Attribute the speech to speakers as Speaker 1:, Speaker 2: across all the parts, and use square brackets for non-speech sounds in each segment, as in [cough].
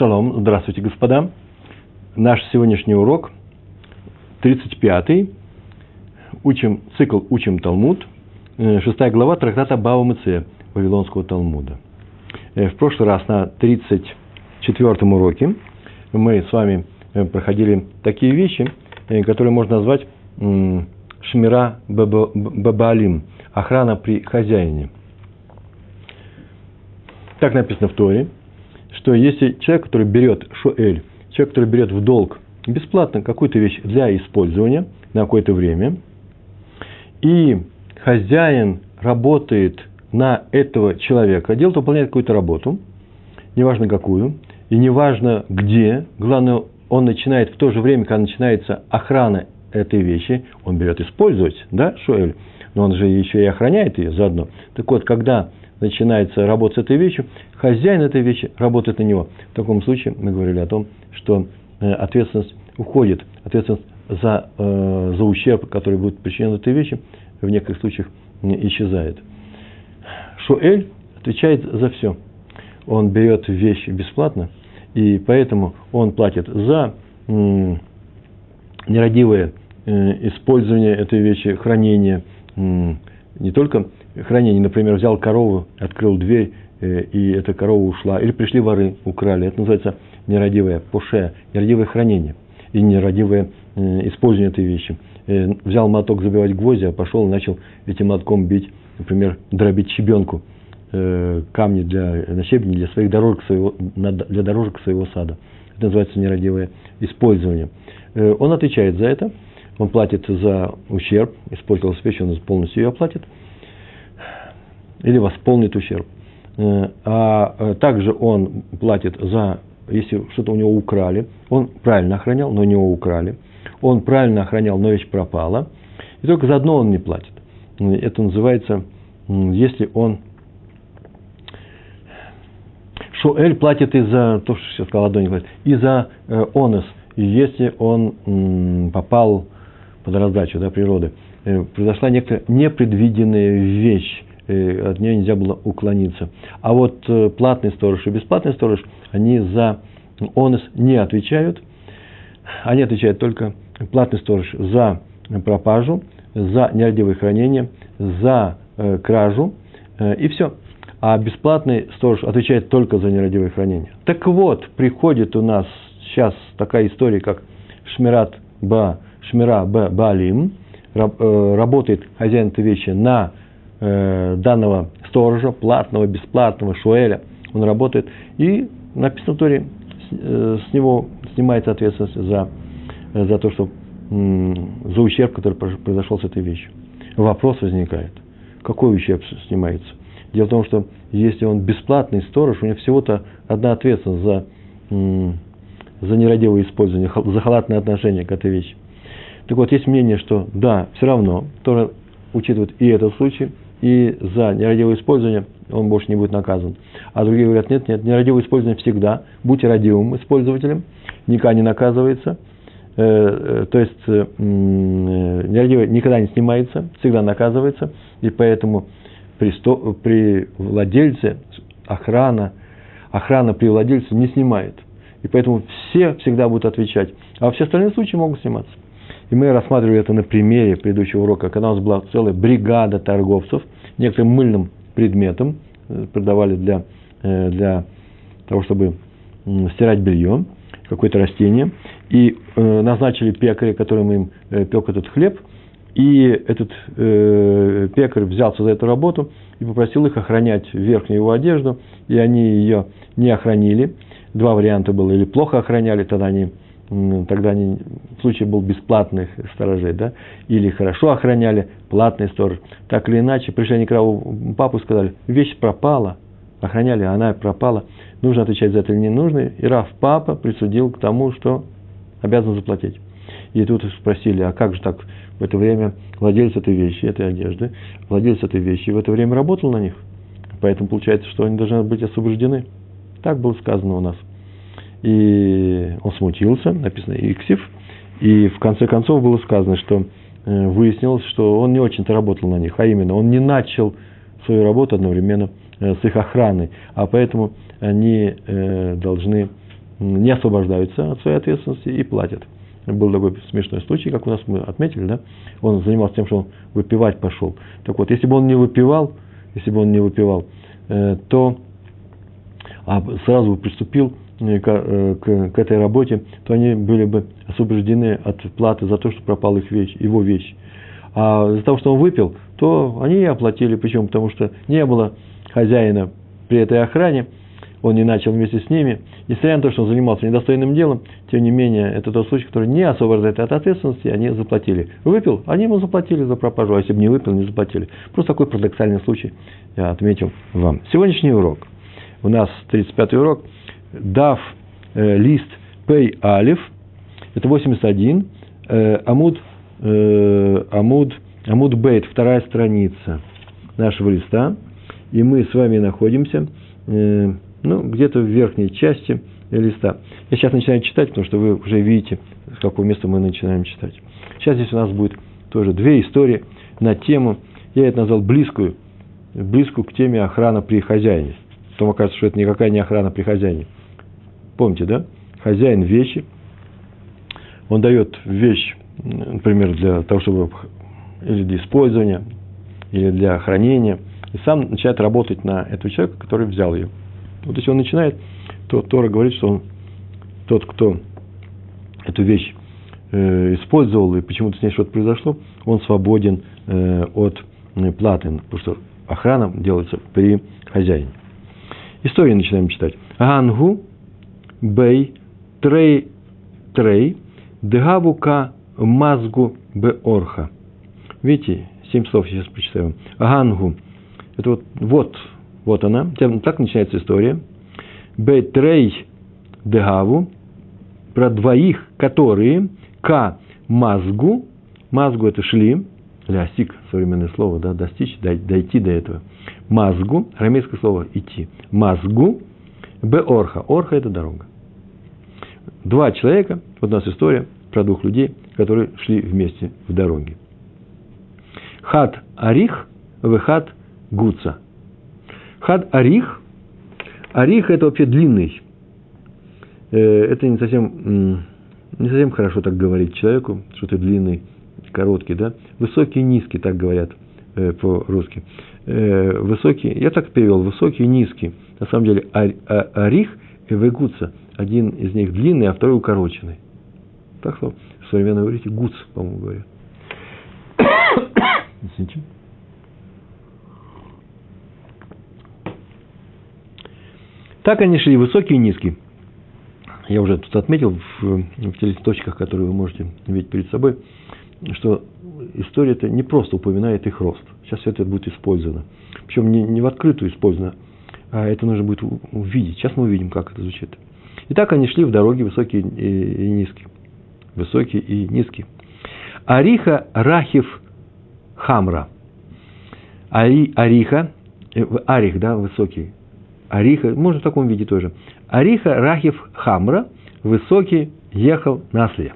Speaker 1: Шалом, здравствуйте, господа. Наш сегодняшний урок, 35-й, учим, цикл «Учим Талмуд», э, шестая глава трактата Бава Мыце, Вавилонского Талмуда. Э, в прошлый раз на 34-м уроке мы с вами э, проходили такие вещи, которые можно назвать шмира бабалим, охрана при хозяине. Так написано в Торе – что если человек, который берет шуэль, человек, который берет в долг бесплатно какую-то вещь для использования на какое-то время, и хозяин работает на этого человека, делает, выполняет какую-то работу, неважно какую, и неважно где, главное, он начинает в то же время, когда начинается охрана этой вещи, он берет использовать, да, Шуэль, но он же еще и охраняет ее заодно. Так вот, когда начинается работа с этой вещью, хозяин этой вещи работает на него. В таком случае мы говорили о том, что э, ответственность уходит, ответственность за, э, за ущерб, который будет причинен этой вещи, в некоторых случаях исчезает. Шуэль отвечает за все. Он берет вещи бесплатно, и поэтому он платит за нерадивое э, использование этой вещи, хранение, не только хранение, например, взял корову, открыл дверь, э, и эта корова ушла, или пришли воры, украли. Это называется нерадивое поше, нерадивое хранение и нерадивое э, использование этой вещи. Э, взял моток забивать гвозди, а пошел и начал этим мотком бить, например, дробить щебенку, камни для, на щебни для своих дорожек своего, для дорожек своего сада. Это называется нерадивое использование. Он отвечает за это, он платит за ущерб, использовал вещь, он полностью ее оплатит – или восполнит ущерб. Э, а э, также он платит за, если что-то у него украли, он правильно охранял, но у него украли. Он правильно охранял, но вещь пропала. И только за одно он не платит. Э, это называется, если он Шуэль платит и за то, что сейчас сказал, платит, и за э, онос, если он м, попал под раздачу да, природы. Э, произошла некоторая непредвиденная вещь, от нее нельзя было уклониться. А вот э, платный сторож и бесплатный сторож, они за онос не отвечают. Они отвечают только платный сторож за пропажу, за нерадивое хранение, за э, кражу э, и все. А бесплатный сторож отвечает только за нерадивое хранение. Так вот, приходит у нас сейчас такая история, как Шмират Ба, Шмира Б Балим, работает хозяин этой вещи на э, данного сторожа, платного, бесплатного, шуэля, он работает, и написано в Торе, с, э, с него снимается ответственность за, э, за то, что э, за ущерб, который произошел с этой вещью. Вопрос возникает, какой ущерб снимается? Дело в том, что если он бесплатный сторож, у него всего-то одна ответственность за, э, за нерадивое использование, за халатное отношение к этой вещи. Так вот, есть мнение, что да, все равно Тора учитывает и этот случай, и за нерадивое использование он больше не будет наказан. А другие говорят, нет, нет, нерадивое использование всегда, будьте радивым использователем, никогда не наказывается, э, э, то есть э, нерадивое никогда не снимается, всегда наказывается, и поэтому при, сто, при владельце охрана, охрана при владельце не снимает. И поэтому все всегда будут отвечать. А все остальные случаи могут сниматься. И мы рассматривали это на примере предыдущего урока, когда у нас была целая бригада торговцев, некоторым мыльным предметом э, продавали для, э, для того, чтобы стирать белье, какое-то растение, и э, назначили пекаря, которым им пек этот хлеб, и этот э, пекарь взялся за эту работу и попросил их охранять верхнюю его одежду, и они ее не охранили. Два варианта было, или плохо охраняли, тогда они тогда они, случай был бесплатных сторожей, да, или хорошо охраняли, платный сторож. Так или иначе, пришли они к Раву папу сказали, вещь пропала, охраняли, а она пропала, нужно отвечать за это или не нужно. И Рав папа присудил к тому, что обязан заплатить. И тут спросили, а как же так в это время владелец этой вещи, этой одежды, владелец этой вещи в это время работал на них. Поэтому получается, что они должны быть освобождены. Так было сказано у нас – и он смутился, написано Иксив, и в конце концов было сказано, что э, выяснилось, что он не очень-то работал на них, а именно он не начал свою работу одновременно э, с их охраной, а поэтому они э, должны не освобождаются от своей ответственности и платят. Был такой смешной случай, как у нас мы отметили, да? Он занимался тем, что он выпивать пошел. Так вот, если бы он не выпивал, если бы он не выпивал, то а сразу приступил к, э, к, к этой работе, то они были бы освобождены от платы за то, что пропала их вещь, его вещь. А из-за того, что он выпил, то они и оплатили. Почему? Потому что не было хозяина при этой охране, он не начал вместе с ними. Несмотря на то, что он занимался недостойным делом, тем не менее, это тот случай, который не освобождает от ответственности, они заплатили. Выпил, они ему заплатили за пропажу, а если бы не выпил, не заплатили. Просто такой парадоксальный случай я отметил вам. Сегодняшний урок. У нас 35-й урок. Дав э, лист Пей Алиф. Это 81. Э, амуд, э, амуд, амуд Бейт, вторая страница нашего листа. И мы с вами находимся э, ну, где-то в верхней части листа. Я сейчас начинаю читать, потому что вы уже видите, с какого места мы начинаем читать. Сейчас здесь у нас будет тоже две истории на тему, я это назвал близкую, близкую к теме охрана при хозяине. Потом окажется, что это никакая не охрана при хозяине. Помните, да? Хозяин вещи, он дает вещь, например, для того, чтобы или для использования, или для хранения, и сам начинает работать на этого человека, который взял ее. Вот если он начинает, то Тора говорит, что он, тот, кто эту вещь э, использовал, и почему-то с ней что-то произошло, он свободен э, от платы, потому что охрана делается при хозяине. Историю начинаем читать. Гангу бей трей трей дгавука мазгу беорха. Видите, семь слов сейчас прочитаю. Гангу. Это вот, вот вот она. Так начинается история. Бетрей дегаву. Про двоих, которые к мазгу. Мазгу это шли. Лястик, современное слово, да, достичь, дойти до этого. Мазгу, арамейское слово идти. Мазгу, беорха. Орха это дорога. Два человека, вот у нас история про двух людей, которые шли вместе в дороге. Хат Арих, Вехат Гуца – Хад арих. Арих это вообще длинный. Э, это не совсем, не совсем хорошо так говорить человеку, что ты длинный, короткий, да? Высокий низкий, так говорят э, по-русски. Э, высокий, я так перевел, высокий низкий. На самом деле а, арих и вегуца. Один из них длинный, а второй укороченный. Так что в современном иврите гуц, по-моему, говорят. [coughs] Извините. Так они шли, высокий и низкий. Я уже тут отметил в, в тех точках, которые вы можете видеть перед собой, что история это не просто упоминает их рост. Сейчас все это будет использовано. Причем не, не в открытую использовано, а это нужно будет увидеть. Сейчас мы увидим, как это звучит. Итак, они шли в дороге высокие и, и низкие. Высокие и низкие. Ариха Рахив Хамра. Ари, Ариха, э, Арих, да, высокий, Ариха, можно в таком виде тоже. Ариха Рахив Хамра, высокий, ехал на осле.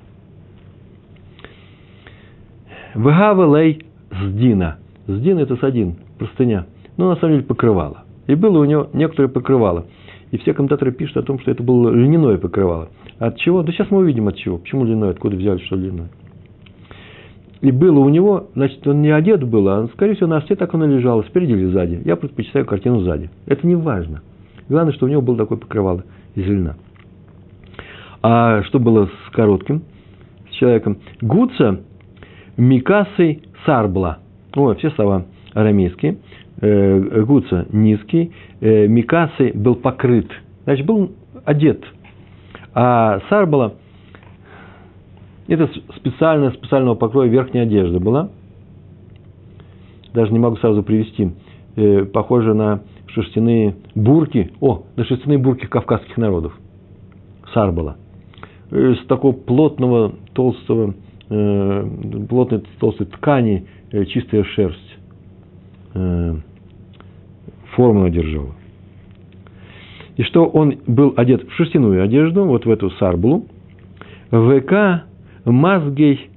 Speaker 1: Вгава лей сдина. Сдин это садин, простыня. Но на самом деле покрывало. И было у него некоторое покрывало. И все комментаторы пишут о том, что это было льняное покрывало. От чего? Да сейчас мы увидим от чего. Почему льняное, откуда взяли, что льняное. И было у него, значит, он не одет был, а, скорее всего, на осте так оно лежало, спереди или сзади. Я предпочитаю картину сзади. Это не важно. Главное, что у него было такое покрывало из льна. А что было с коротким, с человеком? Гуца Микасой Сарбла. О, все слова арамейские. Э, Гуца низкий. Э, Микасой был покрыт. Значит, был одет. А Сарбала это специальная, специального покроя верхняя одежда была. Даже не могу сразу привести. Э, похоже на шерстяные бурки. О, на шерстяные бурки кавказских народов. Сарбала. Из такого плотного, толстого, плотной толстой ткани чистая шерсть. Э, форму одержала. И что он был одет в шерстяную одежду, вот в эту сарбулу, ВК Мазгей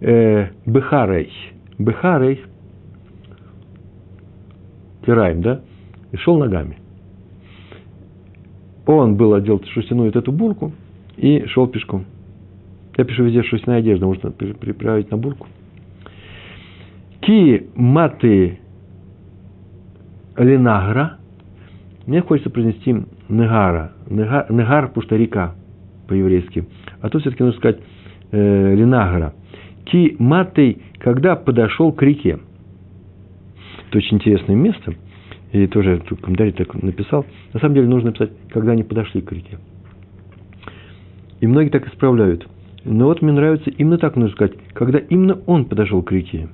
Speaker 1: э, Бехарей. Бехарей. Кираем, да? И шел ногами. он был одел шерстяную вот эту бурку и шел пешком. Я пишу везде шерстяная одежда, можно приправить на бурку. Ки маты ленагра. Мне хочется произнести негара. Негар, негар потому что река по-еврейски. А тут все-таки нужно сказать э, ленагра. Ки матей, когда подошел к реке. Это очень интересное место. И тоже тут комментарий так написал. На самом деле нужно написать, когда они подошли к реке. И многие так исправляют. Но вот мне нравится именно так нужно сказать, когда именно он подошел к реке.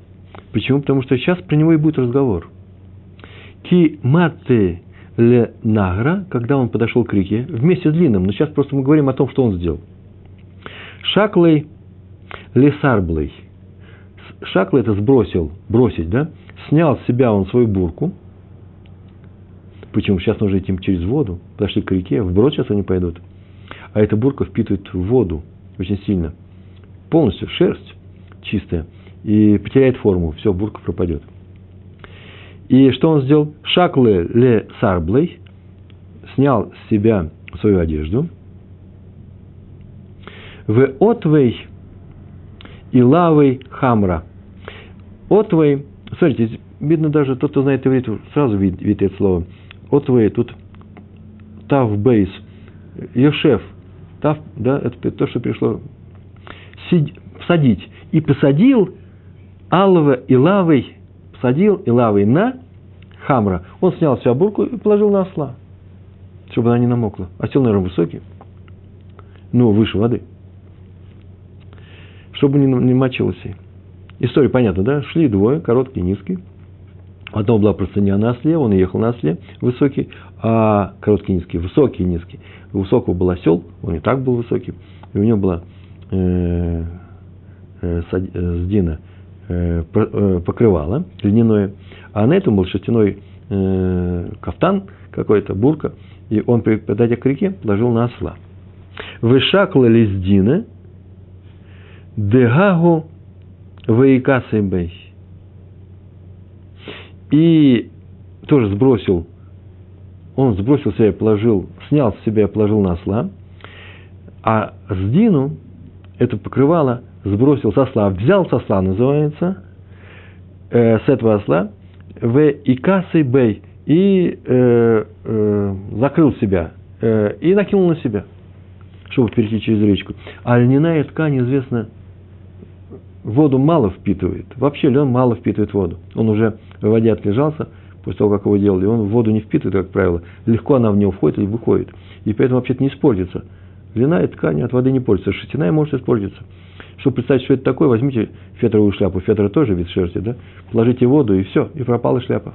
Speaker 1: Почему? Потому что сейчас про него и будет разговор. Ки мате ле награ, когда он подошел к реке, вместе с длинным, но сейчас просто мы говорим о том, что он сделал. Шаклей лесарблей. Шаклей это сбросил, бросить, да? Снял с себя он свою бурку. Почему? Сейчас нужно идти через воду. Подошли к реке, вброд сейчас они пойдут. А эта бурка впитывает воду очень сильно. Полностью шерсть чистая. И потеряет форму. Все, бурка пропадет. И что он сделал? Шакле ле сарблей. Снял с себя свою одежду. В отвей и лавой хамра. Отвей, смотрите, видно даже, тот, кто знает иврит, сразу видит, видит это слово. Отвей, тут тав бейс, Йошев, тав, да, это то, что пришло, сидь, садить. И посадил Алва и лавой, посадил и лавой на хамра. Он снял себя бурку и положил на осла, чтобы она не намокла. Осел, наверное, высокий, но выше воды – чтобы не, не мочилось. История понятна, да? Шли двое, короткий, низкий. Одного была простыня на осле, он ехал на осле, высокий, а короткий, низкий, высокий, низкий. У высокого был осел, он и так был высокий, и у него была э, э, э, сдина покрывало льняное, а на этом был шерстяной э, кафтан какой-то, бурка, и он, подойдя к реке, положил на осла. Вышакла лиздина – Дегагу Ваикасайбей. И тоже сбросил, он сбросил себя и положил, снял с себя и положил на осла, а Сдину, это покрывало, сбросил со осла, взял со осла, называется, э, с этого осла, в Икасой Бей, и э, э, закрыл себя, э, и накинул на себя, чтобы перейти через речку. А льняная ткань, известно, воду мало впитывает. Вообще лен мало впитывает воду. Он уже в воде отлежался, после того, как его делали, он воду не впитывает, как правило. Легко она в него входит или выходит. И поэтому вообще-то не испортится. Льняная ткань от воды не портится. Шерстяная может испортиться. Чтобы представить, что это такое, возьмите фетровую шляпу. Фетра тоже вид шерсти, да? Положите воду, и все, и пропала шляпа.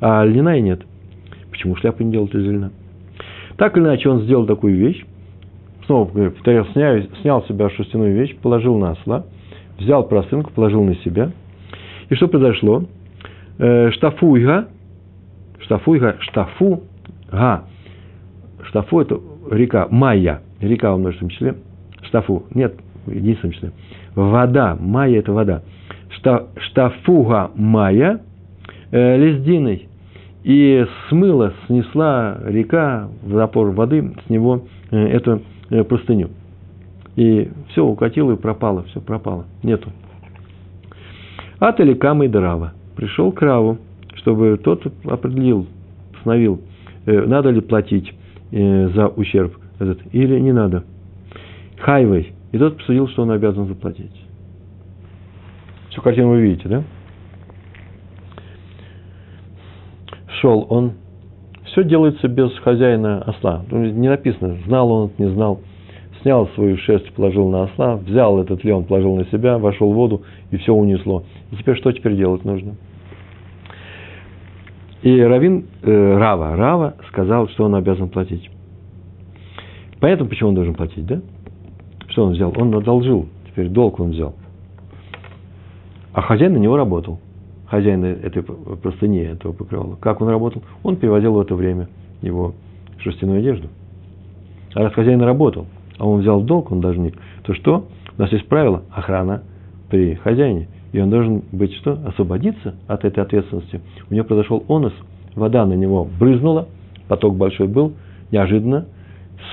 Speaker 1: А льняная нет. Почему шляпа не делают из льна? Так или иначе, он сделал такую вещь. Снова повторяю, снял, снял с себя шерстяную вещь, положил на осла – взял простынку, положил на себя. И что произошло? Э, штафуйга, штафуйга, штафу, га. Штафу – это река, майя, река в множественном числе. Штафу, нет, в единственном числе. Вода, майя – это вода. Шта, штафуга майя э, лездиной. И смыла, снесла река в запор воды с него э, эту э, простыню и все укатило и пропало, все пропало, нету. От Эликама и Драва. Пришел к Раву, чтобы тот определил, постановил, э, надо ли платить э, за ущерб этот или не надо. Хайвей. И тот посудил, что он обязан заплатить. Всю картину вы видите, да? Шел он. Все делается без хозяина осла. Не написано, знал он, не знал снял свою шерсть, положил на осла, взял этот лен, положил на себя, вошел в воду, и все унесло. И теперь что теперь делать нужно? И Равин, э, Рава, Рава сказал, что он обязан платить. Понятно, почему он должен платить, да? Что он взял? Он одолжил, теперь долг он взял. А хозяин на него работал. Хозяин этой простыни, этого покрывала. Как он работал? Он переводил в это время его шерстяную одежду. А раз хозяин работал, а он взял долг, он должник, то что? У нас есть правило охрана при хозяине. И он должен быть что? Освободиться от этой ответственности. У него произошел онос, вода на него брызнула, поток большой был, неожиданно,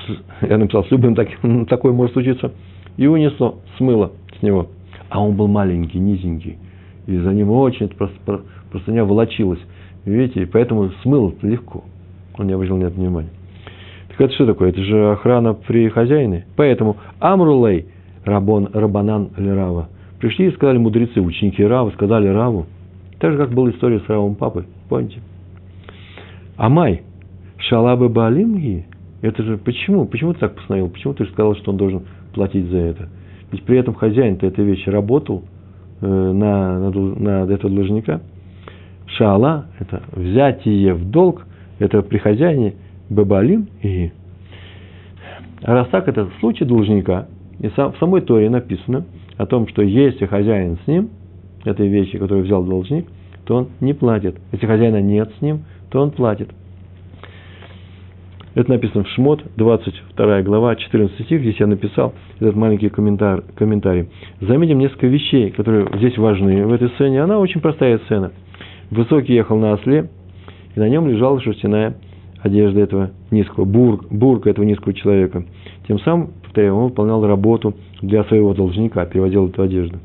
Speaker 1: с, я написал, с любым так, [laughs] такое может случиться, и унесло, смыло с него. А он был маленький, низенький, и за ним очень просто, простыня волочилась. Видите, и поэтому смыл легко. Он не обратил на это внимания. Так это что такое? Это же охрана при хозяине. Поэтому Амрулей, Рабон, Рабанан Лерава, пришли и сказали мудрецы, ученики Рава, сказали Раву, так же, как была история с Равом папой, помните? Амай, Шалабы Баалимги, это же почему? Почему ты так постановил? Почему ты же сказал, что он должен платить за это? Ведь при этом хозяин-то этой вещи работал э, на, на, на этого должника. Шала – это взятие в долг, это при хозяине Бабалим и а раз так, это случай должника, и сам, в самой Торе написано о том, что если хозяин с ним, этой вещи, которую взял должник, то он не платит. Если хозяина нет с ним, то он платит. Это написано в Шмот, 22 глава, 14 стих. Здесь я написал этот маленький комментарий. комментарий. Заметим несколько вещей, которые здесь важны в этой сцене. Она очень простая сцена. Высокий ехал на осле, и на нем лежала шерстяная одежда этого низкого, бур, бурка этого низкого человека. Тем самым, повторяю, он выполнял работу для своего должника, переводил эту одежду.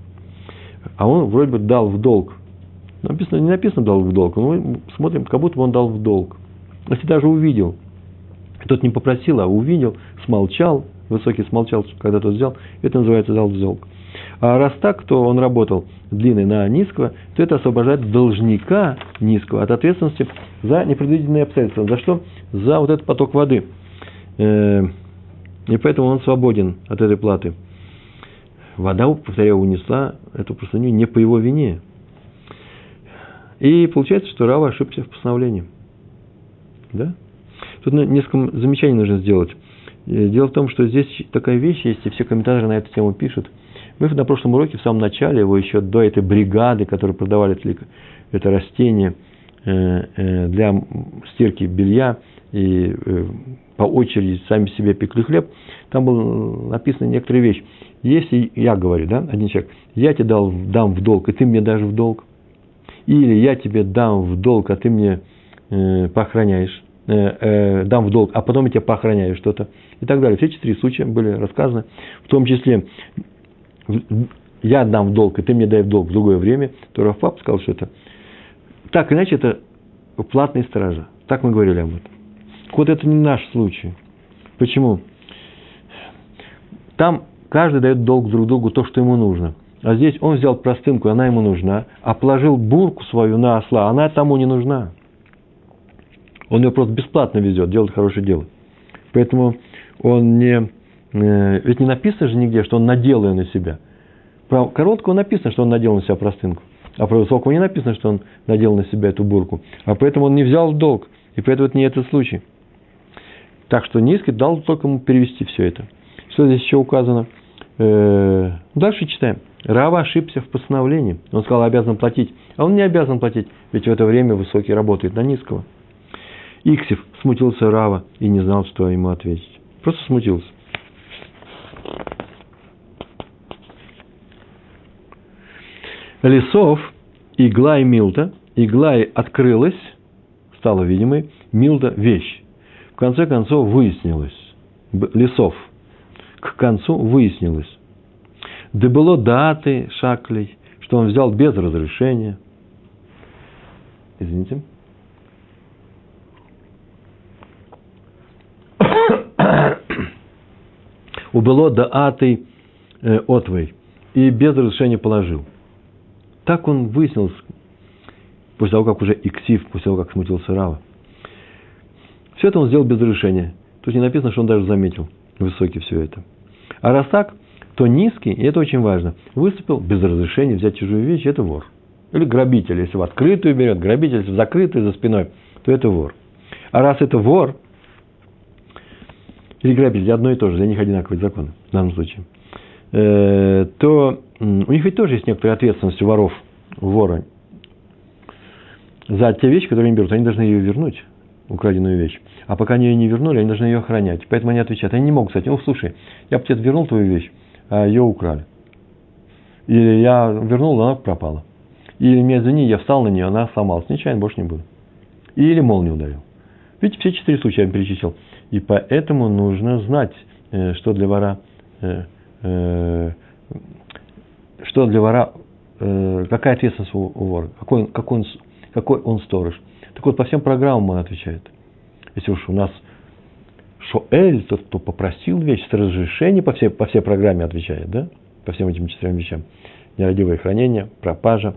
Speaker 1: А он вроде бы дал в долг. Написано, не написано дал в долг, но мы смотрим, как будто бы он дал в долг. Если даже увидел, тот не попросил, а увидел, смолчал, высокий смолчал, когда тот взял, это называется дал в долг. А раз так, то он работал длинный на низкого, то это освобождает должника низкого от ответственности за непредвиденные обстоятельства. За что? За вот этот поток воды. Э, и поэтому он свободен от этой платы. Вода, повторяю, унесла эту простыню не по его вине. И получается, что Рава ошибся в постановлении. Да? Тут несколько замечаний нужно сделать. Э, дело в том, что здесь такая вещь есть, и все комментаторы на эту тему пишут – мы на прошлом уроке, в самом начале, его еще до этой бригады, которые продавали это растение э, э, для стирки белья и э, по очереди сами себе пекли хлеб, там было написано некоторые вещи. Если я говорю, да, один человек, я тебе дал, дам в долг, и ты мне дашь в долг, или я тебе дам в долг, а ты мне э, поохраняешь, э, э, дам в долг, а потом я тебе поохраняю что-то, и так далее. Все четыре случая были рассказаны, в том числе я отдам в долг, и ты мне дай в долг в другое время, то Рафпап сказал, что это так иначе это платные стража. Так мы говорили об этом. Вот это не наш случай. Почему? Там каждый дает долг друг другу то, что ему нужно. А здесь он взял простынку, она ему нужна, а положил бурку свою на осла, она тому не нужна. Он ее просто бесплатно везет, делает хорошее дело. Поэтому он не ведь не написано же нигде, что он надел ее на себя. Про короткого написано, что он надел на себя простынку. А про высокого не написано, что он надел на себя эту бурку. А поэтому он не взял в долг. И поэтому это не этот случай. Так что низкий дал только ему перевести все это. Что здесь еще указано? Э, дальше читаем. Рава ошибся в постановлении. Он сказал, обязан платить. А он не обязан платить, ведь в это время высокий работает на низкого. Иксев смутился Рава и не знал, что ему ответить. Просто смутился. Лесов, игла и Милта, игла и открылась, стала видимой, Милта – вещь. В конце концов выяснилось, лесов, к концу выяснилось, да было даты шаклей, что он взял без разрешения. Извините. Убыло да атой э, отвой и без разрешения положил. Так он выяснил, после того, как уже Иксив, после того, как смутился Рава. Все это он сделал без разрешения. Тут не написано, что он даже заметил высокий все это. А раз так, то низкий, и это очень важно, выступил без разрешения взять чужую вещь, это вор. Или грабитель, если в открытую берет, грабитель, если в закрытую за спиной, то это вор. А раз это вор, или грабитель, одно и то же, для них одинаковые законы в данном случае, э, то у них ведь тоже есть некоторая ответственность у воров, у вора. За те вещи, которые они берут, они должны ее вернуть, украденную вещь. А пока они ее не вернули, они должны ее охранять. Поэтому они отвечают. Они не могут сказать, ну, слушай, я бы тебе вернул твою вещь, а ее украли. Или я вернул, она пропала. Или меня извини, я встал на нее, она сломалась. Нечаянно больше не буду. Или молнию ударил. Видите, все четыре случая я перечислил. И поэтому нужно знать, э, что для вора, э, э, что для вора, какая ответственность у вора, какой, какой, он, какой он сторож. Так вот, по всем программам он отвечает. Если уж у нас Шоэль, тот, кто попросил вещь с разрешения, по всей, по всей программе отвечает, да? По всем этим четырем вещам. Нерадивое хранение, пропажа,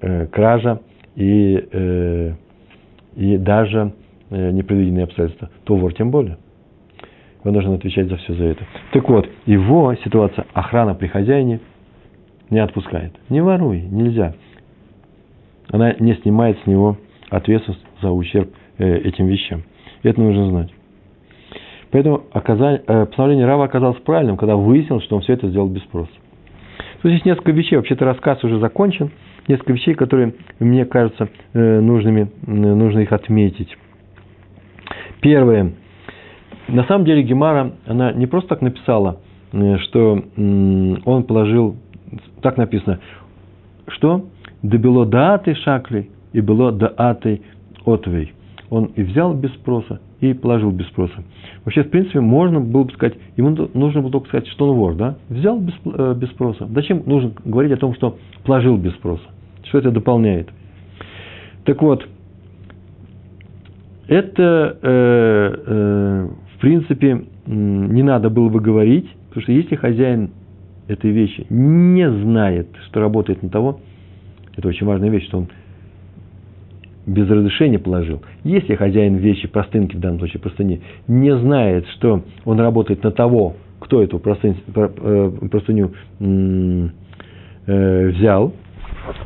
Speaker 1: кража и, и даже непредвиденные обстоятельства, то вор тем более. Он должен отвечать за все за это. Так вот, его ситуация, охрана при хозяине не отпускает. Не воруй, нельзя. Она не снимает с него ответственность за ущерб э, этим вещам. Это нужно знать. Поэтому э, постановление Рава оказалось правильным, когда выяснилось, что он все это сделал без спроса. Тут здесь несколько вещей. Вообще-то рассказ уже закончен. Несколько вещей, которые мне кажутся нужными, нужно их отметить. Первое. На самом деле Гемара, она не просто так написала, э, что он положил, так написано, что «Дебело дааты шакли и было дааты отвей». Он и взял без спроса, и положил без спроса. Вообще, в принципе, можно было бы сказать, ему нужно было только сказать, что он вор, да? Взял без, э, без спроса. Зачем нужно говорить о том, что положил без спроса? Что это дополняет? Так вот, это, э, э, в принципе, не надо было бы говорить, потому что если хозяин этой вещи не знает, что работает на того, это очень важная вещь, что он без разрешения положил. Если хозяин вещи, простынки в данном случае, простыни, не знает, что он работает на того, кто эту простыню, э, простыню э, взял,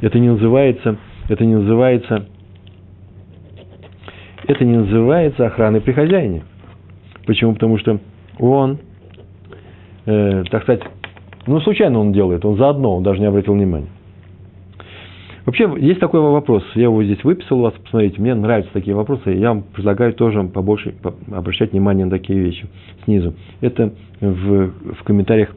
Speaker 1: это не называется, это не называется это не называется охраной при хозяине. Почему? Потому что он, э, так сказать, ну, случайно он делает, он заодно, он даже не обратил внимания. Вообще, есть такой вопрос, я его здесь выписал у вас, посмотрите, мне нравятся такие вопросы, я вам предлагаю тоже побольше обращать внимание на такие вещи снизу. Это в, в комментариях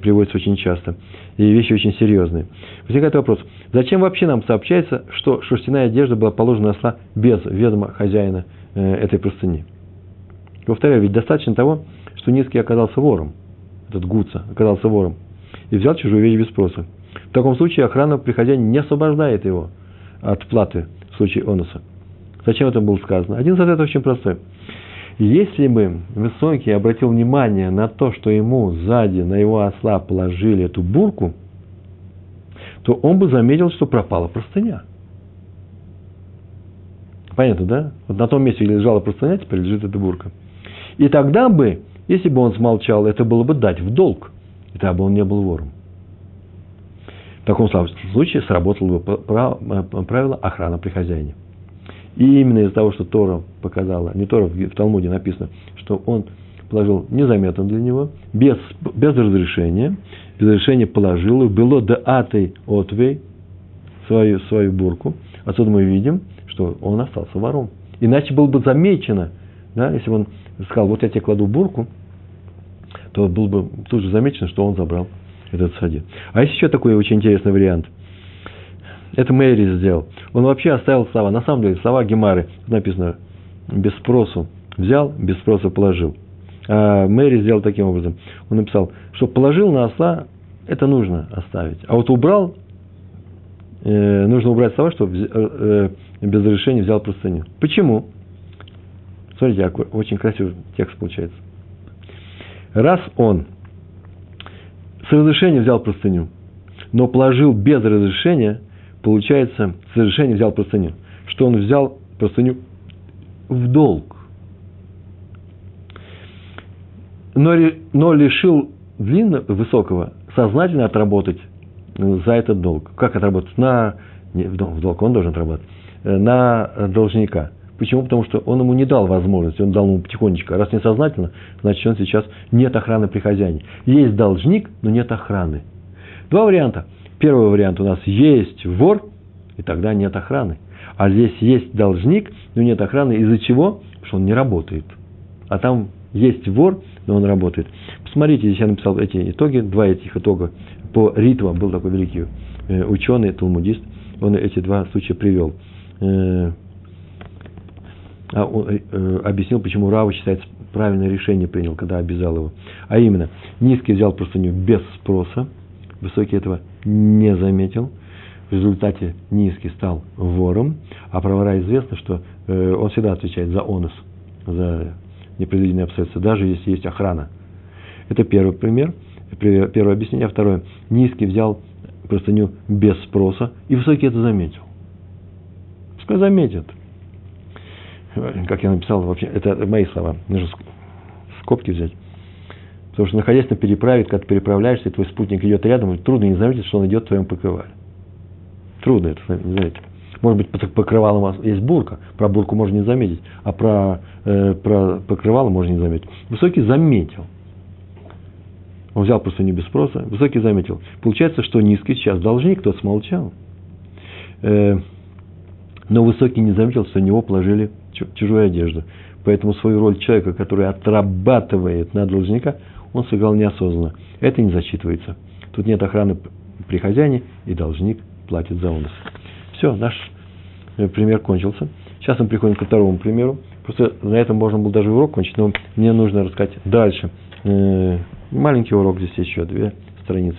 Speaker 1: приводится очень часто, и вещи очень серьезные. Возникает вопрос, Зачем вообще нам сообщается, что шерстяная одежда была положена на осла без ведома хозяина э, этой простыни? Повторяю, ведь достаточно того, что Низкий оказался вором, этот Гуца оказался вором, и взял чужую вещь без спроса. В таком случае охрана при хозяине не освобождает его от платы в случае онуса. Зачем это было сказано? Один ответ очень простой. Если бы Высокий обратил внимание на то, что ему сзади на его осла положили эту бурку – то он бы заметил, что пропала простыня. Понятно, да? Вот на том месте, где лежала простыня, теперь лежит эта бурка. И тогда бы, если бы он смолчал, это было бы дать в долг. И тогда бы он не был вором. В таком случае сработало бы правило охраны при хозяине. И именно из-за того, что Тора показала, не Тора, в Талмуде написано, что он положил незаметно для него, без, без разрешения, без разрешения положил, было до атой отвей свою, свою бурку. Отсюда мы видим, что он остался вором. Иначе было бы замечено, да, если бы он сказал, вот я тебе кладу бурку, то было бы тут же замечено, что он забрал этот садик. А есть еще такой очень интересный вариант. Это Мэри сделал. Он вообще оставил слова. На самом деле, слова Гемары, написано, без спросу взял, без спроса положил. А Мэри сделал таким образом. Он написал, что положил на осла, это нужно оставить. А вот убрал, э, нужно убрать с того, что э, без разрешения взял простыню. Почему? Смотрите, очень красивый текст получается. Раз он с разрешения взял простыню, но положил без разрешения, получается, с разрешения взял простыню. Что он взял простыню в долг. но, но лишил длинного, высокого сознательно отработать э, за этот долг. Как отработать? На, не, в долг он должен отработать. Э, на должника. Почему? Потому что он ему не дал возможности, он дал ему потихонечку. Раз несознательно, значит, он сейчас нет охраны при хозяине. Есть должник, но нет охраны. Два варианта. Первый вариант у нас есть вор, и тогда нет охраны. А здесь есть должник, но нет охраны. Из-за чего? Потому что он не работает. А там есть вор, но он работает. Посмотрите, здесь я написал эти итоги, два этих итога. По Ритва был такой великий э, ученый, талмудист, он эти два случая привел. Э, а он, э, объяснил, почему Рава считается правильное решение принял, когда обязал его. А именно, низкий взял простыню без спроса, высокий этого не заметил, в результате низкий стал вором, а про вора известно, что э, он всегда отвечает за онус, за непредвиденные обстоятельства, даже если есть охрана. Это первый пример, первое объяснение. Второе, низкий взял простыню без спроса, и высокий это заметил. Пускай заметит. Как я написал, вообще, это мои слова, нужно скобки взять. Потому что, находясь на переправе, когда ты переправляешься, и твой спутник идет рядом, трудно не заметить, что он идет в твоем покрывале. Трудно это заметить. Может быть, под покрывалом есть бурка, про бурку можно не заметить, а про, э, про покрывало можно не заметить. Высокий заметил. Он взял просто не без спроса. Высокий заметил. Получается, что низкий сейчас должник, тот смолчал. Э, но высокий не заметил, что на него положили чужую одежду. Поэтому свою роль человека, который отрабатывает на должника, он сыграл неосознанно. Это не зачитывается. Тут нет охраны при хозяине, и должник платит за унос. Все, наш э, пример кончился. Сейчас мы приходим ко второму примеру. Просто на этом можно было даже урок кончить, но мне нужно рассказать дальше. Э, маленький урок, здесь еще две страницы.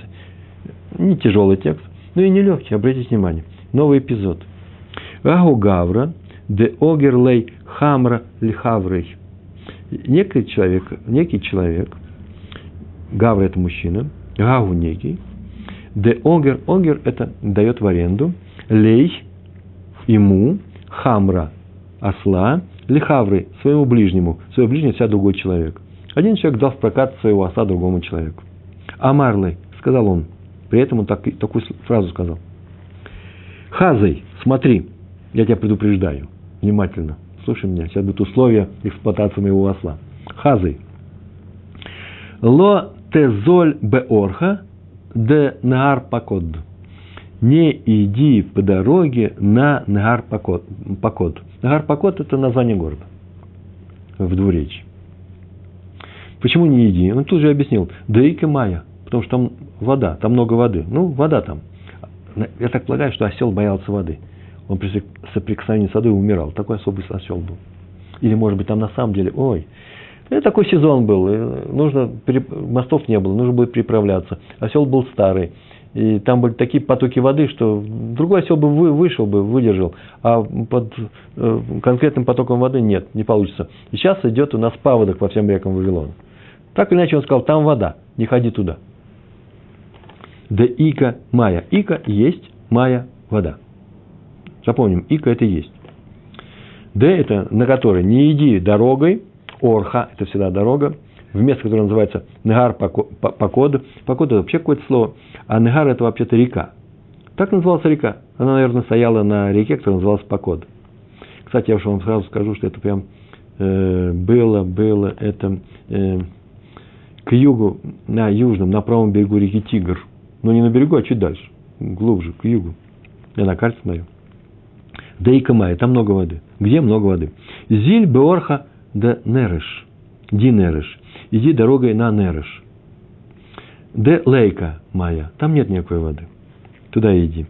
Speaker 1: Не тяжелый текст, но и не легкий, обратите внимание. Новый эпизод. Агу Гавра, де огерлей хамра лихаврей. Некий человек, некий человек, Гавра это мужчина, Гаву некий, де огер, огер это дает в аренду, лей ему, хамра, осла, лихавры, своему ближнему, своему ближнему вся другой человек. Один человек дал в прокат своего осла другому человеку. Амарлей, сказал он, при этом он так, такую фразу сказал. Хазой, смотри, я тебя предупреждаю, внимательно, слушай меня, сейчас будут условия эксплуатации моего осла. Хазой. Ло тезоль беорха де нагар покод. Не иди по дороге на Нагар Покод. Нагар Покод – это название города в двуречии. Почему не иди? Он тут же объяснил. Дейка Майя, потому что там вода, там много воды. Ну, вода там. Я так полагаю, что осел боялся воды – он при соприкосновении с водой умирал. Такой особый осел был. Или, может быть, там на самом деле, ой, это такой сезон был, нужно, мостов не было, нужно будет переправляться. Осел был старый, и там были такие потоки воды, что другой осел бы вышел бы, выдержал, а под э, конкретным потоком воды нет, не получится. И сейчас идет у нас паводок по всем рекам Вавилона. Так или иначе он сказал, там вода, не ходи туда. Да ика мая. Ика есть мая вода. Запомним, ика это есть. Д это на которой не иди дорогой, орха это всегда дорога, в место, которое называется Негар Покод. Покод это вообще какое-то слово, а Негар это вообще-то река. Так называлась река. Она, наверное, стояла на реке, которая называлась Покод. Кстати, я уж вам сразу скажу, что это прям э, было, было, это э, к югу, на южном, на правом берегу реки Тигр. Но не на берегу, а чуть дальше, глубже, к югу. Я на карте смотрю. Да и Камай, там много воды. Где много воды? Зиль Беорха да Нереш. Ди Нереш. Иди дорогой на Нереш. Де Лейка Майя. Там нет никакой воды. Туда иди.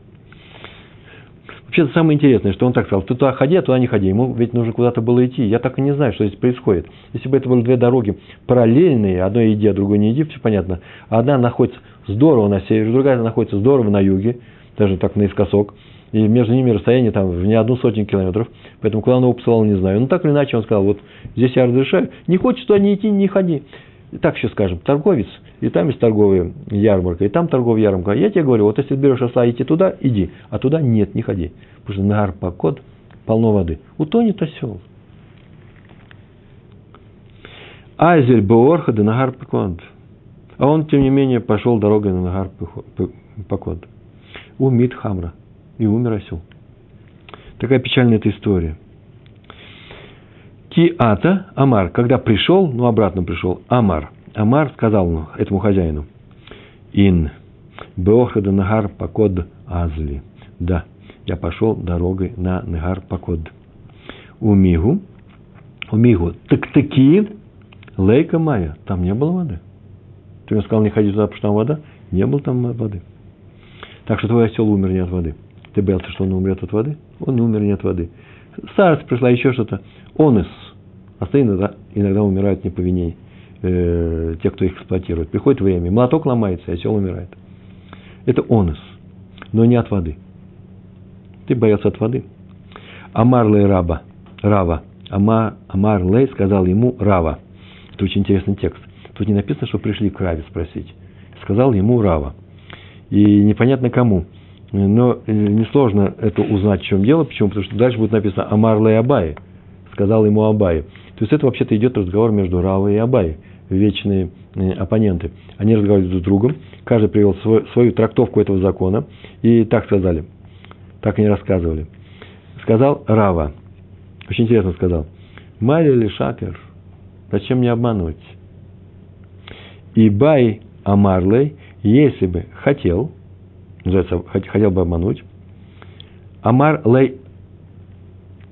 Speaker 1: Вообще, самое интересное, что он так сказал, туда ходи, а туда не ходи. Ему ведь нужно куда-то было идти. Я так и не знаю, что здесь происходит. Если бы это были две дороги параллельные, одной иди, а другой не иди, все понятно. Одна находится здорово на севере, другая находится здорово на юге, даже так наискосок и между ними расстояние там в не одну сотню километров, поэтому куда он его посылал, не знаю. Но так или иначе он сказал, вот здесь я разрешаю, не хочешь туда не идти, не ходи. И так еще скажем, торговец, и там есть торговая ярмарка, и там торговая ярмарка. Я тебе говорю, вот если ты берешь осла, идти туда, иди, а туда нет, не ходи. Потому что на Арпакод полно воды. Утонет осел. Айзель Беорха де Нагар Пакод. А он, тем не менее, пошел дорогой на Нагар Пакод. У Мидхамра и умер осел. Такая печальная эта история. Киата Амар, когда пришел, ну обратно пришел, Амар. Амар сказал этому хозяину, Ин, Беохада Нагар Пакод Азли. Да, я пошел дорогой на Нагар Пакод. Умигу, Умигу, так таки, Лейка Майя, там не было воды. Ты мне сказал, не ходи туда, потому что там вода. Не было там воды. Так что твой осел умер не от воды. Ты боялся, что он умрет от воды? Он не умер не от воды. Старость пришла, еще что-то. Онес. Остальные иногда, иногда умирают не по вине э, тех, кто их эксплуатирует. Приходит время, молоток ломается, и осел умирает. Это אונס, но не от воды. Ты боялся от воды. אמר ליה רבא, רבא. אמר, אמר ליה сказал ему рава. Это очень интересный текст. Тут не написано, что пришли к Раве спросить. Сказал ему Рава. И непонятно кому. Но э, несложно это узнать, в чем дело. Почему? Потому что дальше будет написано אמר ליה אביי. Сказал ему Абай. То есть это вообще-то идет разговор между Равой и Абай. Вечные э, оппоненты. Они разговаривают друг с другом. Каждый привел свой, свою трактовку этого закона. И так сказали. Так они рассказывали. Сказал Рава. Очень интересно сказал. Майли или Шакер? Зачем мне обманывать? И Бай Амарлей, если бы хотел, называется, хотел бы обмануть, Амар Лей,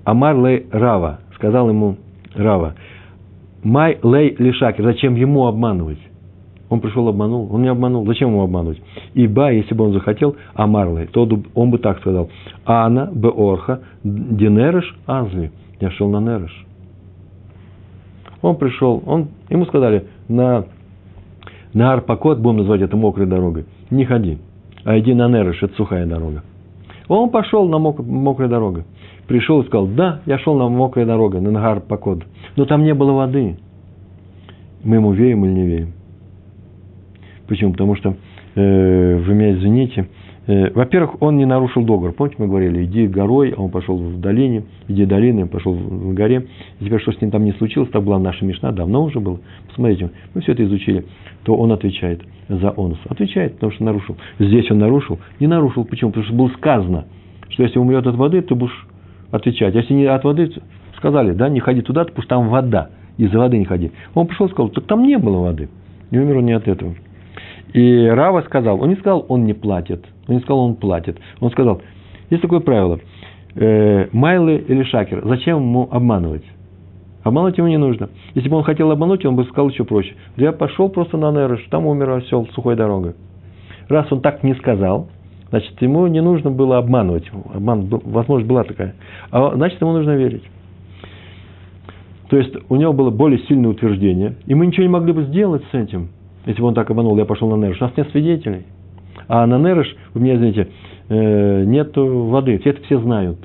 Speaker 1: Амар Лей Рава, сказал ему Рава, Май Лей Лишакер, зачем ему обманывать? Он пришел, обманул, он не обманул, зачем ему обманывать? Ибо, если бы он захотел, Амарлей, то он бы так сказал, Ана Беорха Динерыш Азли, я шел на Нерыш. Он пришел, он, ему сказали, на, на Арпакот, будем называть это мокрой дорогой, не ходи, а иди на Нерыш, это сухая дорога. Он пошел на мок, мокрая дорога. Пришел и сказал, да, я шел на мокрая дорога, на Нагар Пакод. Но там не было воды. Мы ему верим или не верим? Почему? Потому что, э, вы меня извините, во-первых, он не нарушил договор. Помните, мы говорили, иди горой, а он пошел в долине, иди долиной, пошел в горе. И теперь, что с ним там не случилось, так была наша Мишна, давно уже было. Посмотрите, мы все это изучили. То он отвечает за онус. Отвечает, потому что нарушил. Здесь он нарушил. Не нарушил. Почему? Потому что было сказано, что если умрет от воды, ты будешь отвечать. Если не от воды, сказали, да, не ходи туда, потому что там вода. Из-за воды не ходи. Он пришел и сказал, так там не было воды. Не умер он не от этого. И Рава сказал, он не сказал, он не платит. Он не сказал, он платит. Он сказал, есть такое правило. Э, майлы или шакер. Зачем ему обманывать? Обманывать ему не нужно. Если бы он хотел обмануть, он бы сказал еще проще. Я пошел просто на Нерош, там умер осел сухой дорогой. Раз он так не сказал, значит, ему не нужно было обманывать. Обман, возможность была такая. А значит, ему нужно верить. То есть, у него было более сильное утверждение, и мы ничего не могли бы сделать с этим – если бы он так обманул, я пошел на Нерыш. У нас нет свидетелей. А на Нерыш, вы меня знаете, э, нет воды. Все это все знают.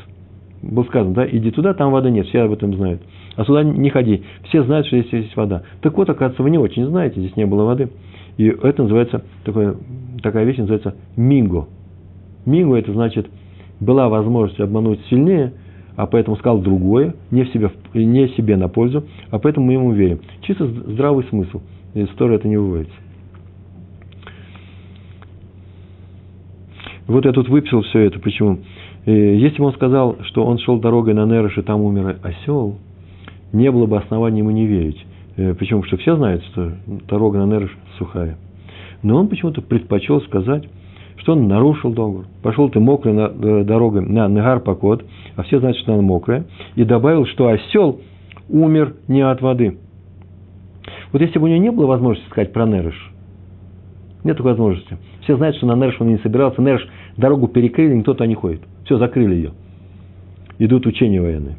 Speaker 1: Было сказано, да, иди туда, там воды нет, все об этом знают. А сюда не ходи. Все знают, что здесь есть вода. Так вот, оказывается, вы не очень знаете, здесь не было воды. И это называется, такое, такая вещь называется минго. Минго это значит, была возможность обмануть сильнее, а поэтому сказал другое, не, в себе, не себе на пользу, а поэтому мы ему верим. Чисто здравый смысл – из Торы это не выводится. Вот я тут выписал все это. Почему? Если бы он сказал, что он шел дорогой на Нерош, и там умер осел, не было бы оснований ему не верить. Э, почему? Что все знают, что дорога на Нерош сухая. Но он почему-то предпочел сказать, что он нарушил договор. Пошел ты мокрой на, э, дорогой на Негар Пакот, а все знают, что она мокрая, и добавил, что осел умер не от воды. Вот если бы у него не было возможности сказать про Нерыш, нет такой возможности. Все знают, что на Нерыш он не собирался. Нерыш дорогу перекрыли, никто туда не ходит. Все, закрыли ее. Идут учения военные.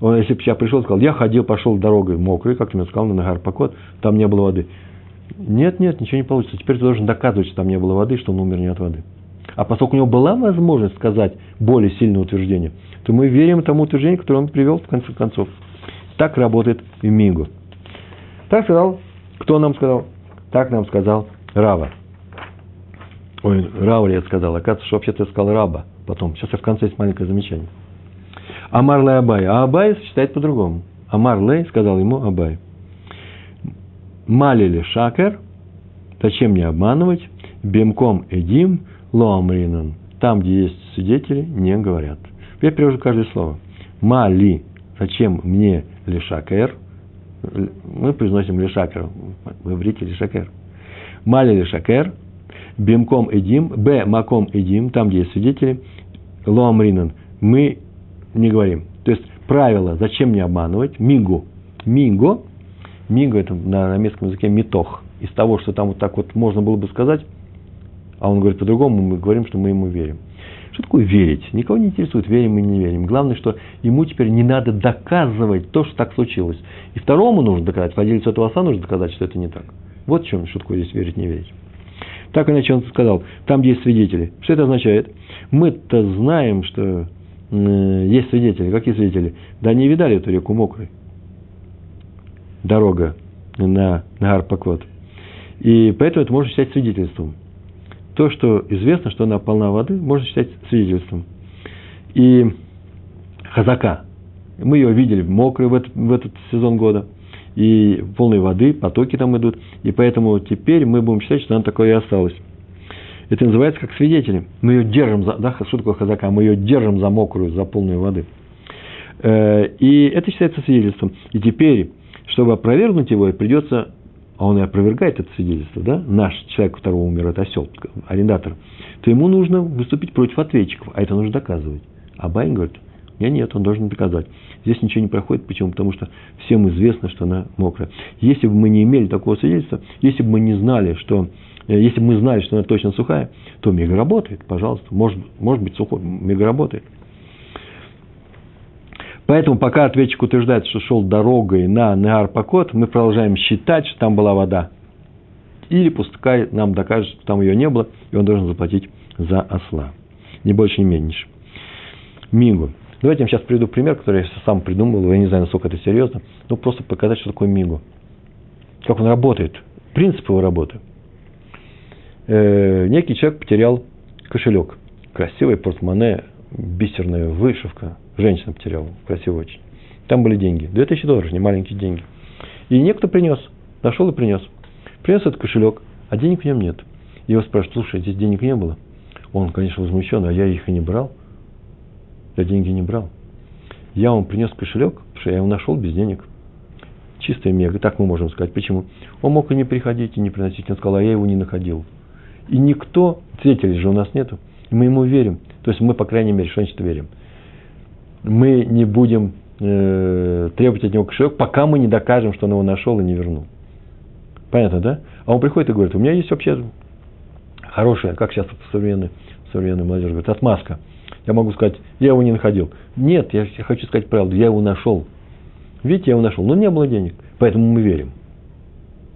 Speaker 1: Он, если бы я пришел сказал, я ходил, пошел дорогой мокрой, как ты мне сказал, на Нагар Пакот, там не было воды. Нет, нет, ничего не получится. Теперь ты должен доказывать, что там не было воды, что он умер не от воды. А поскольку у него была возможность сказать более сильное утверждение, то мы верим тому утверждению, которое он привел в конце концов. Так работает Мигу. Так сказал, кто нам сказал? Так нам сказал Рава. Ой, Рава я сказал, оказывается, что вообще-то я сказал Раба потом. Сейчас я в конце есть маленькое замечание. Амар Лей Абай. А Абай считает по-другому. Амар Лей сказал ему Абай. Малили шакер, зачем мне обманывать? Бемком эдим лоамринан. Там, где есть свидетели, не говорят. Я перевожу каждое слово. Мали, зачем мне лишакер – мы произносим лишакер, в иврите лишакер. Мали лишакер, бимком эдим, б маком эдим, там, где есть свидетели, лоамринан, мы не говорим. То есть, правило, зачем мне обманывать, мигу, миго, миго это на немецком языке метох, из того, что там вот так вот можно было бы сказать, а он говорит по-другому, мы говорим, что мы ему верим. Что такое верить? Никого не интересует, верим мы не верим. Главное, что ему теперь не надо доказывать то, что так случилось. И второму нужно доказать, владельцу этого оса нужно доказать, что это не так. Вот в чем, такое здесь верить, не верить. Так иначе он сказал, там, есть свидетели. Что это означает? Мы-то знаем, что э, есть свидетели. Какие свидетели? Да не видали эту реку мокрой. Дорога на, на Арпакот. И поэтому это можно считать свидетельством. То, что известно, что она полна воды, можно считать свидетельством. И хазака. Мы ее видели мокрой в этот, в этот сезон года. И полной воды, потоки там идут. И поэтому теперь мы будем считать, что она такое и осталась. Это называется как свидетели. Мы ее держим за... Да, что хазака? Мы ее держим за мокрую, за полную воды. Э, и это считается свидетельством. И теперь, чтобы опровергнуть его, придется а он и опровергает это свидетельство, да, наш человек, у которого умер, это осел, арендатор, то ему нужно выступить против ответчиков, а это нужно доказывать. А Байн говорит, нет, нет, он должен доказать. Здесь ничего не проходит, почему? Потому что всем известно, что она мокрая. Если бы мы не имели такого свидетельства, если бы мы не знали, что э, если бы мы знали, что она точно сухая, то мега работает, пожалуйста. Может, может быть сухой, мега работает. Поэтому, пока ответчик утверждает, что шел дорогой на Неарпакот, мы продолжаем считать, что там была вода. Или пускай нам докажет, что там ее не было, и он должен заплатить за осла. Ни больше, ни меньше. Мигу. Давайте я сейчас приведу пример, который я сам придумал. Я не знаю, насколько это серьезно. Но просто показать, что такое мигу. Как он работает. Принцип его работы. Э, некий человек потерял кошелек. Красивый портмоне, бисерная вышивка, Женщина потеряла, красиво очень. Там были деньги. 2000 долларов, не маленькие деньги. И некто принес, нашел и принес. Принес этот кошелек, а денег в нем нет. И его спрашивают, слушай, здесь денег не было. Он, конечно, возмущен, а я их и не брал. Я деньги не брал. Я вам принес кошелек, потому что я его нашел без денег. Чистая мега, так мы можем сказать. Почему? Он мог и не приходить, и не приносить. Он сказал, а я его не находил. И никто, свидетелей же у нас нету, мы ему верим. То есть мы, по крайней мере, что значит верим? Мы не будем э, требовать от него кошелек, пока мы не докажем, что он его нашел и не вернул. Понятно, да? А он приходит и говорит, у меня есть вообще хорошая, как сейчас современный, современный молодежь говорит, отмазка. Я могу сказать, я его не находил. Нет, я хочу сказать правду, я его нашел. Видите, я его нашел, но не было денег. Поэтому мы верим.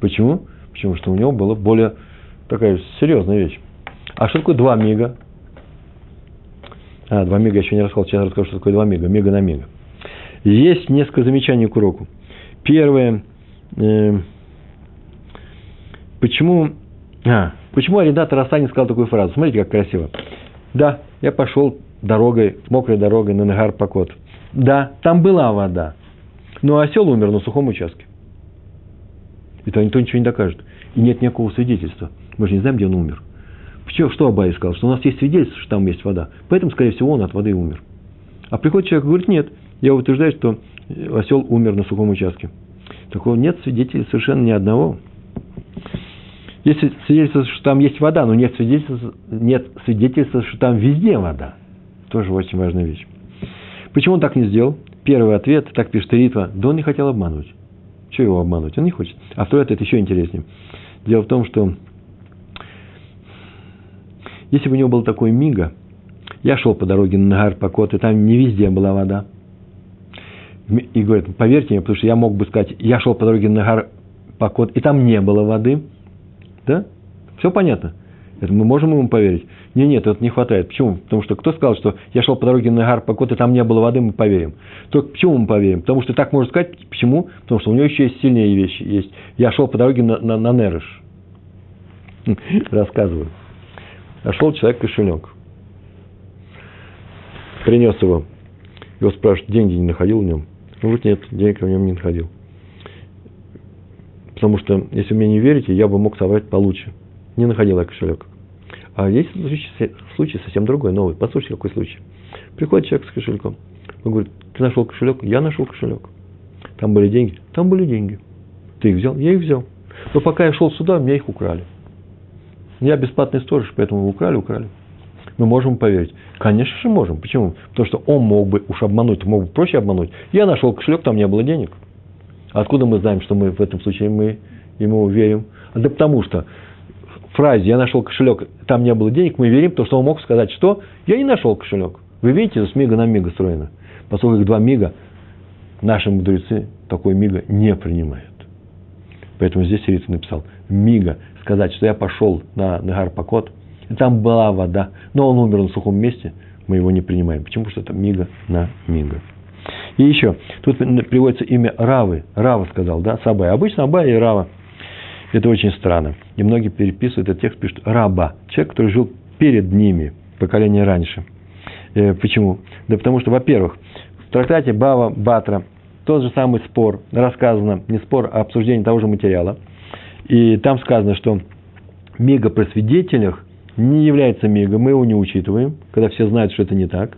Speaker 1: Почему? Потому что у него была более такая серьезная вещь. А что такое два мига? А, два мега еще не рассказал, сейчас расскажу, что такое два мега, мега на мега. Есть несколько замечаний к уроку. Первое, э, почему, а, почему арендатор Асани сказал такую фразу? Смотрите, как красиво. Да, я пошел дорогой, мокрой дорогой на Нагар Покот. Да, там была вода. Но осел умер на сухом участке. И то никто ничего не докажет. И нет никакого свидетельства. Мы же не знаем, где он умер. Что, что Абай сказал? Что у нас есть свидетельство, что там есть вода. Поэтому, скорее всего, он от воды умер. А приходит человек и говорит, нет, я утверждаю, что осел умер на сухом участке. Такого нет свидетелей совершенно ни одного. Есть свидетельство, что там есть вода, но нет свидетельства, нет свидетельства, что там везде вода. Тоже очень важная вещь. Почему он так не сделал? Первый ответ, так пишет Ритва, да он не хотел обмануть. Чего его обмануть? Он не хочет. А второй ответ еще интереснее. Дело в том, что если бы у него был такой мига, я шел по дороге на Нагар Покот, и там не везде была вода. И говорит, поверьте мне, потому что я мог бы сказать, я шел по дороге на Нагар Покот, и там не было воды. Да? Все понятно. Это мы можем ему поверить? Нет, нет, это не хватает. Почему? Потому что кто сказал, что я шел по дороге на Нагар Покот, и там не было воды, мы поверим. То почему мы поверим? Потому что так можно сказать. Почему? Потому что у него еще есть сильнее вещи. Есть. Я шел по дороге на, на, на Нерыш. [laughs] Рассказываю. Нашел человек кошелек. Принес его. Его спрашивают, деньги не находил в нем? Он говорит, нет, денег в нем не находил. Потому что, если вы мне не верите, я бы мог соврать получше. Не находил я кошелек. А есть случай, случай совсем другой, новый. Послушайте, какой случай. Приходит человек с кошельком. Он говорит, ты нашел кошелек? Я нашел кошелек. Там были деньги? Там были деньги. Ты их взял? Я их взял. Но пока я шел сюда, меня их украли. Я бесплатный сторож, поэтому украли, украли. Мы можем поверить. Конечно же можем. Почему? Потому что он мог бы уж обмануть, мог бы проще обмануть. Я нашел кошелек, там не было денег. Откуда мы знаем, что мы в этом случае мы ему верим? А да потому что фразе «я нашел кошелек, там не было денег», мы верим, то что он мог сказать, что «я не нашел кошелек». Вы видите, с мига на мига строено. Поскольку их два мига, наши мудрецы такой мига не принимают. Поэтому здесь Сирица написал «мига», сказать, что я пошел на Нагар Пакот, и там была вода, но он умер на сухом месте, мы его не принимаем. Почему? Потому что это мига на мига. И еще, тут приводится имя Равы. Рава сказал, да, Сабай. Обычно Абай и Рава. Это очень странно. И многие переписывают этот текст, пишут Раба. Человек, который жил перед ними, поколение раньше. Э, почему? Да потому что, во-первых, в трактате Бава Батра тот же самый спор, рассказано, не спор, а обсуждение того же материала. И там сказано, что мига при свидетелях не является мига, мы его не учитываем, когда все знают, что это не так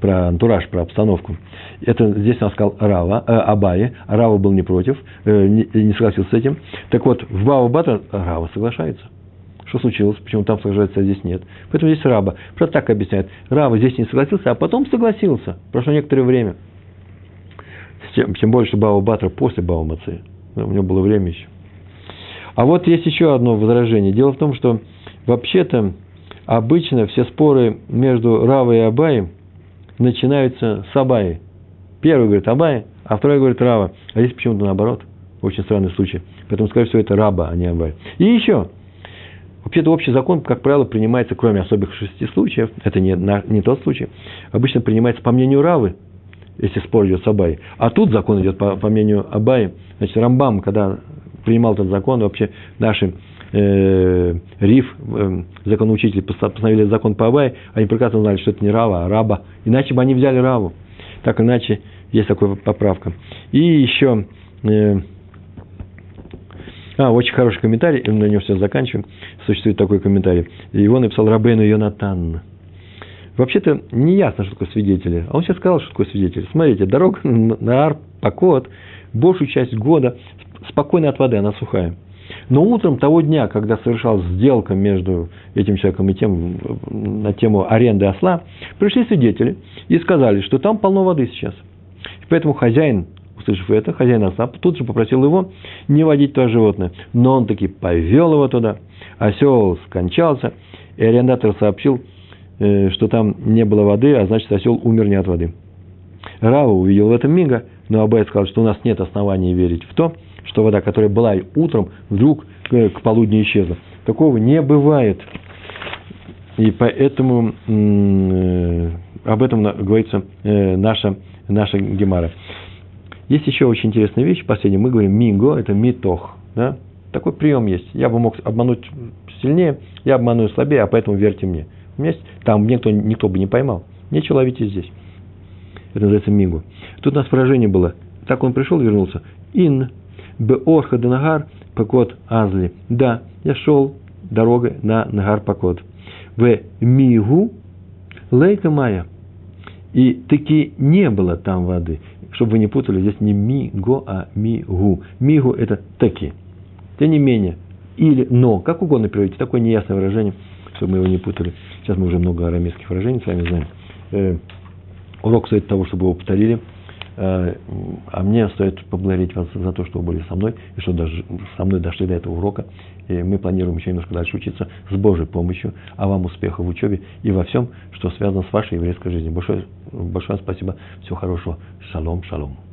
Speaker 1: про антураж, про обстановку. Это здесь он сказал Рава, э, Абае, Рава был не против, э, не, не согласился с этим. Так вот, в Бава Бата Рава соглашается. Что случилось? Почему там соглашается, а здесь нет? Поэтому здесь Раба. Просто так объясняет. Рава здесь не согласился, а потом согласился. Прошло некоторое время. Тем, тем более, что Бава Батра после Бава Мацы. У него было время еще. А вот есть еще одно возражение. Дело в том, что вообще-то обычно все споры между Равой и Абаем – начинаются с Абаи. Первый говорит Абай, а второй говорит Рава. А здесь почему-то наоборот. Очень странный случай. Поэтому, скорее всего, это Раба, а не Абай. И еще. Вообще-то общий закон, как правило, принимается, кроме особых шести случаев, это не, не тот случай, обычно принимается по мнению Равы, если спор идет с Абай. А тут закон идет по, по мнению Абай. Значит, Рамбам, когда принимал этот закон, вообще наши э, Риф, э, законоучители, постановили закон по Абай, они прекрасно знали, что это не Рава, а Раба. Иначе бы они взяли Раву. Так иначе есть такая поправка. И еще... Э, а, очень хороший комментарий, на нем все заканчиваем. Существует такой комментарий. Его написал Рабейну Йонатан. Вообще-то не ясно, что такое свидетели. А он сейчас сказал, что такое свидетель. Смотрите, дорога на Ар, Пакот, большую часть года спокойно от воды, она сухая. Но утром того дня, когда совершалась сделка между этим человеком и тем на тему аренды осла, пришли свидетели и сказали, что там полно воды сейчас. И поэтому хозяин, услышав это, хозяин осла тут же попросил его не водить туда животное. Но он таки повел его туда. Осел скончался, и арендатор сообщил, что там не было воды, а значит осел умер не от воды. Рава увидел в этом мига, но Абай сказал, что у нас нет оснований верить в то, что вода, которая была утром, вдруг к полудню исчезла. Такого не бывает. И поэтому э, об этом говорится э, наша, наша гемара. Есть еще очень интересная вещь. Последняя. Мы говорим миго, это митох. Да? Такой прием есть. Я бы мог обмануть сильнее, я обману слабее, а поэтому верьте мне. Есть, там никто, никто бы не поймал. Нечего ловить и здесь. Это называется мигу. Тут у нас выражение было. Так он пришел, вернулся. Ин Беорха де Нагар Пакот Азли. Да, я шел дорогой на Нагар Пакот. В Мигу Лейка Майя. И таки не было там воды. Чтобы вы не путали, здесь не миго, а мигу. Мигу – это таки. Тем не менее. Или но. Как угодно переводите. Такое неясное выражение, чтобы мы его не путали. Сейчас мы уже много арамейских выражений с вами знаем. Э, урок стоит того, чтобы его повторили. Э, а мне стоит поблагодарить вас за то, что вы были со мной, и что даже со мной дошли до этого урока. И мы планируем еще немножко дальше учиться с Божьей помощью. А вам успехов в учебе и во всем, что связано с вашей еврейской жизнью. Большое, большое спасибо. Всего хорошего. Шалом, шалом.